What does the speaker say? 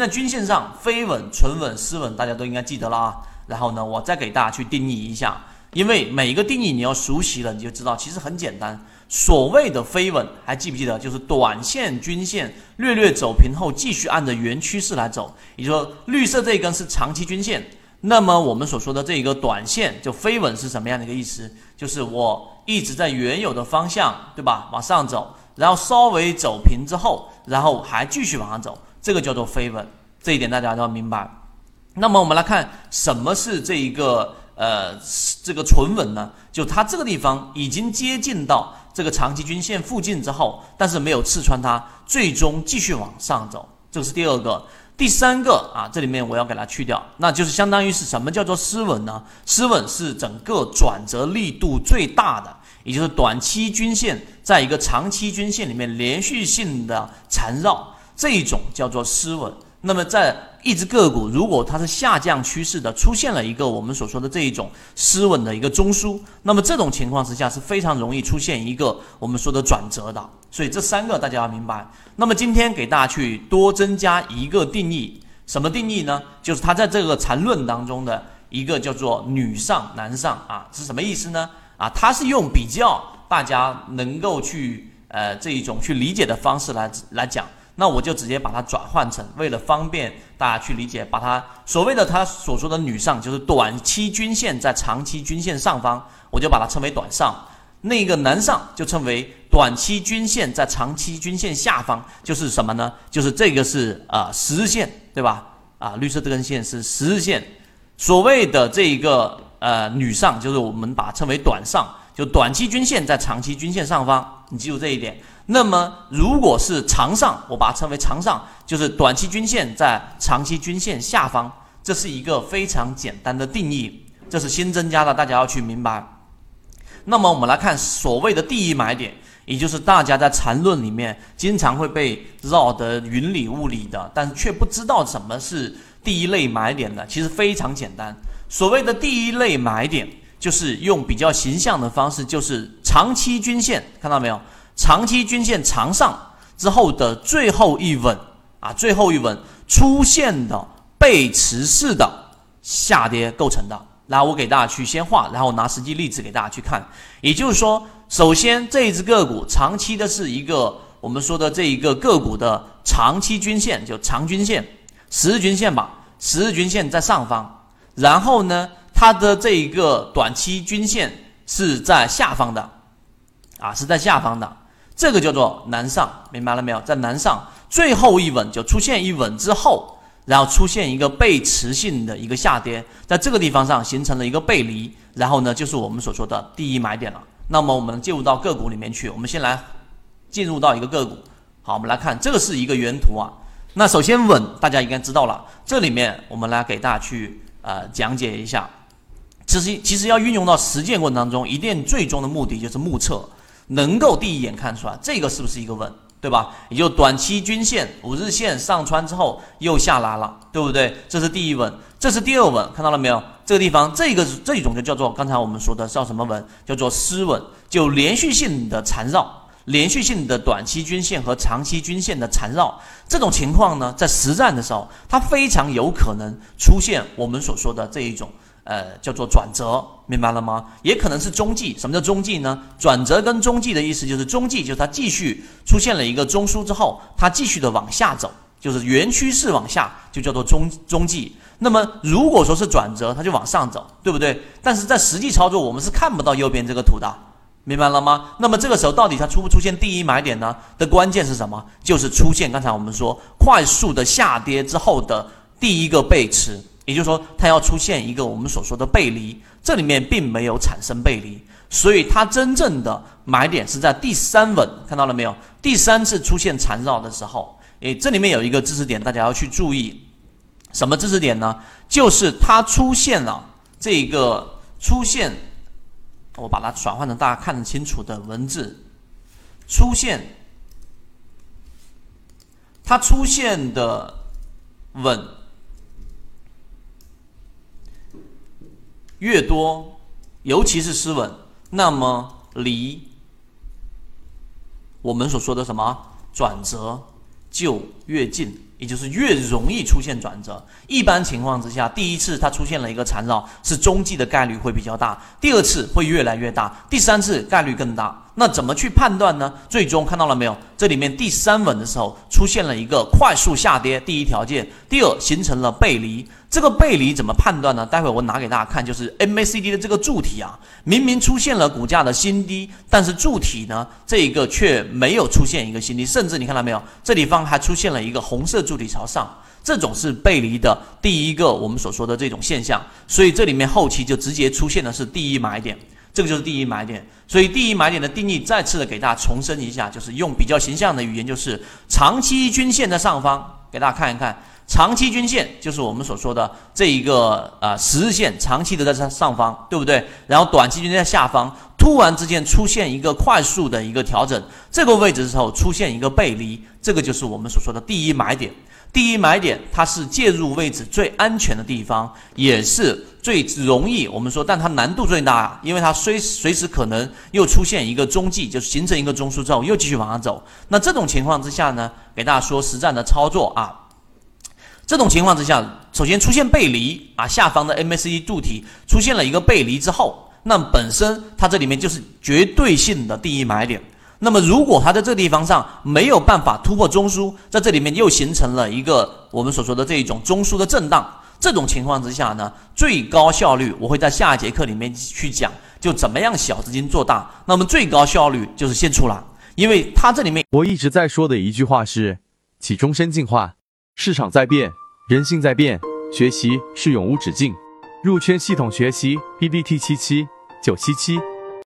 在均线上，飞稳、纯稳、失稳，大家都应该记得了啊。然后呢，我再给大家去定义一下，因为每一个定义你要熟悉了，你就知道其实很简单。所谓的飞稳，还记不记得？就是短线均线略略走平后，继续按着原趋势来走。也就是说，绿色这一根是长期均线，那么我们所说的这一个短线就飞稳是什么样的一个意思？就是我一直在原有的方向，对吧？往上走，然后稍微走平之后，然后还继续往上走，这个叫做飞稳。这一点大家都要明白。那么我们来看什么是这一个呃这个纯稳呢？就它这个地方已经接近到这个长期均线附近之后，但是没有刺穿它，最终继续往上走，这是第二个。第三个啊，这里面我要给它去掉，那就是相当于是什么叫做失稳呢？失稳是整个转折力度最大的，也就是短期均线在一个长期均线里面连续性的缠绕，这一种叫做失稳。那么，在一只个股如果它是下降趋势的，出现了一个我们所说的这一种失稳的一个中枢，那么这种情况之下是非常容易出现一个我们说的转折的。所以这三个大家要明白。那么今天给大家去多增加一个定义，什么定义呢？就是它在这个缠论当中的一个叫做女上男上啊，是什么意思呢？啊，它是用比较大家能够去呃这一种去理解的方式来来讲。那我就直接把它转换成，为了方便大家去理解，把它所谓的他所说的女上，就是短期均线在长期均线上方，我就把它称为短上；那个男上就称为短期均线在长期均线下方，就是什么呢？就是这个是啊十日线，对吧？啊，绿色这根线是十日线。所谓的这一个呃女上，就是我们把它称为短上，就短期均线在长期均线上方，你记住这一点。那么，如果是长上，我把它称为长上，就是短期均线在长期均线下方，这是一个非常简单的定义，这是新增加的，大家要去明白。那么，我们来看所谓的第一买点，也就是大家在缠论里面经常会被绕得云里雾里的，但却不知道什么是第一类买点的，其实非常简单。所谓的第一类买点，就是用比较形象的方式，就是长期均线，看到没有？长期均线长上之后的最后一稳啊，最后一稳出现的背驰式的下跌构成的。来，我给大家去先画，然后拿实际例子给大家去看。也就是说，首先这一只个股长期的是一个我们说的这一个个股的长期均线，就长均线、十日均线吧，十日均线在上方，然后呢，它的这一个短期均线是在下方的，啊，是在下方的。这个叫做南上，明白了没有？在南上最后一稳就出现一稳之后，然后出现一个背驰性的一个下跌，在这个地方上形成了一个背离，然后呢，就是我们所说的第一买点了。那么我们进入到个股里面去，我们先来进入到一个个股。好，我们来看这个是一个原图啊。那首先稳，大家应该知道了。这里面我们来给大家去呃讲解一下。其实其实要运用到实践过程当中，一定最终的目的就是目测。能够第一眼看出来，这个是不是一个稳，对吧？也就短期均线五日线上穿之后又下来了，对不对？这是第一稳，这是第二稳，看到了没有？这个地方，这个这一种就叫做刚才我们说的叫什么稳？叫做失稳，就连续性的缠绕，连续性的短期均线和长期均线的缠绕。这种情况呢，在实战的时候，它非常有可能出现我们所说的这一种。呃，叫做转折，明白了吗？也可能是中继。什么叫中继呢？转折跟中继的意思就是中继，就是它继续出现了一个中枢之后，它继续的往下走，就是原趋势往下，就叫做中中继。那么如果说是转折，它就往上走，对不对？但是在实际操作，我们是看不到右边这个图的，明白了吗？那么这个时候到底它出不出现第一买点呢？的关键是什么？就是出现刚才我们说快速的下跌之后的第一个背驰。也就是说，它要出现一个我们所说的背离，这里面并没有产生背离，所以它真正的买点是在第三稳，看到了没有？第三次出现缠绕的时候，诶，这里面有一个知识点，大家要去注意，什么知识点呢？就是它出现了这个出现，我把它转换成大家看得清楚的文字，出现，它出现的稳。越多，尤其是失稳，那么离我们所说的什么转折就越近，也就是越容易出现转折。一般情况之下，第一次它出现了一个缠绕，是中继的概率会比较大；第二次会越来越大；第三次概率更大。那怎么去判断呢？最终看到了没有？这里面第三稳的时候出现了一个快速下跌，第一条件；第二形成了背离。这个背离怎么判断呢？待会我拿给大家看，就是 MACD 的这个柱体啊，明明出现了股价的新低，但是柱体呢，这一个却没有出现一个新低，甚至你看到没有？这地方还出现了一个红色柱体朝上，这种是背离的第一个我们所说的这种现象，所以这里面后期就直接出现的是第一买点，这个就是第一买点。所以第一买点的定义再次的给大家重申一下，就是用比较形象的语言，就是长期均线的上方，给大家看一看。长期均线就是我们所说的这一个呃十日线，长期的在上上方，对不对？然后短期均线在下方，突然之间出现一个快速的一个调整，这个位置的时候出现一个背离，这个就是我们所说的第一买点。第一买点它是介入位置最安全的地方，也是最容易我们说，但它难度最大，因为它随随时可能又出现一个中继，就是形成一个中枢之后又继续往上走。那这种情况之下呢，给大家说实战的操作啊。这种情况之下，首先出现背离啊，下方的 MACD 柱体出现了一个背离之后，那本身它这里面就是绝对性的第一买点。那么如果它在这地方上没有办法突破中枢，在这里面又形成了一个我们所说的这一种中枢的震荡，这种情况之下呢，最高效率我会在下一节课里面去讲，就怎么样小资金做大。那么最高效率就是先出来，因为它这里面我一直在说的一句话是：起终身进化，市场在变。人性在变，学习是永无止境。入圈系统学习，B B T 七七九七七。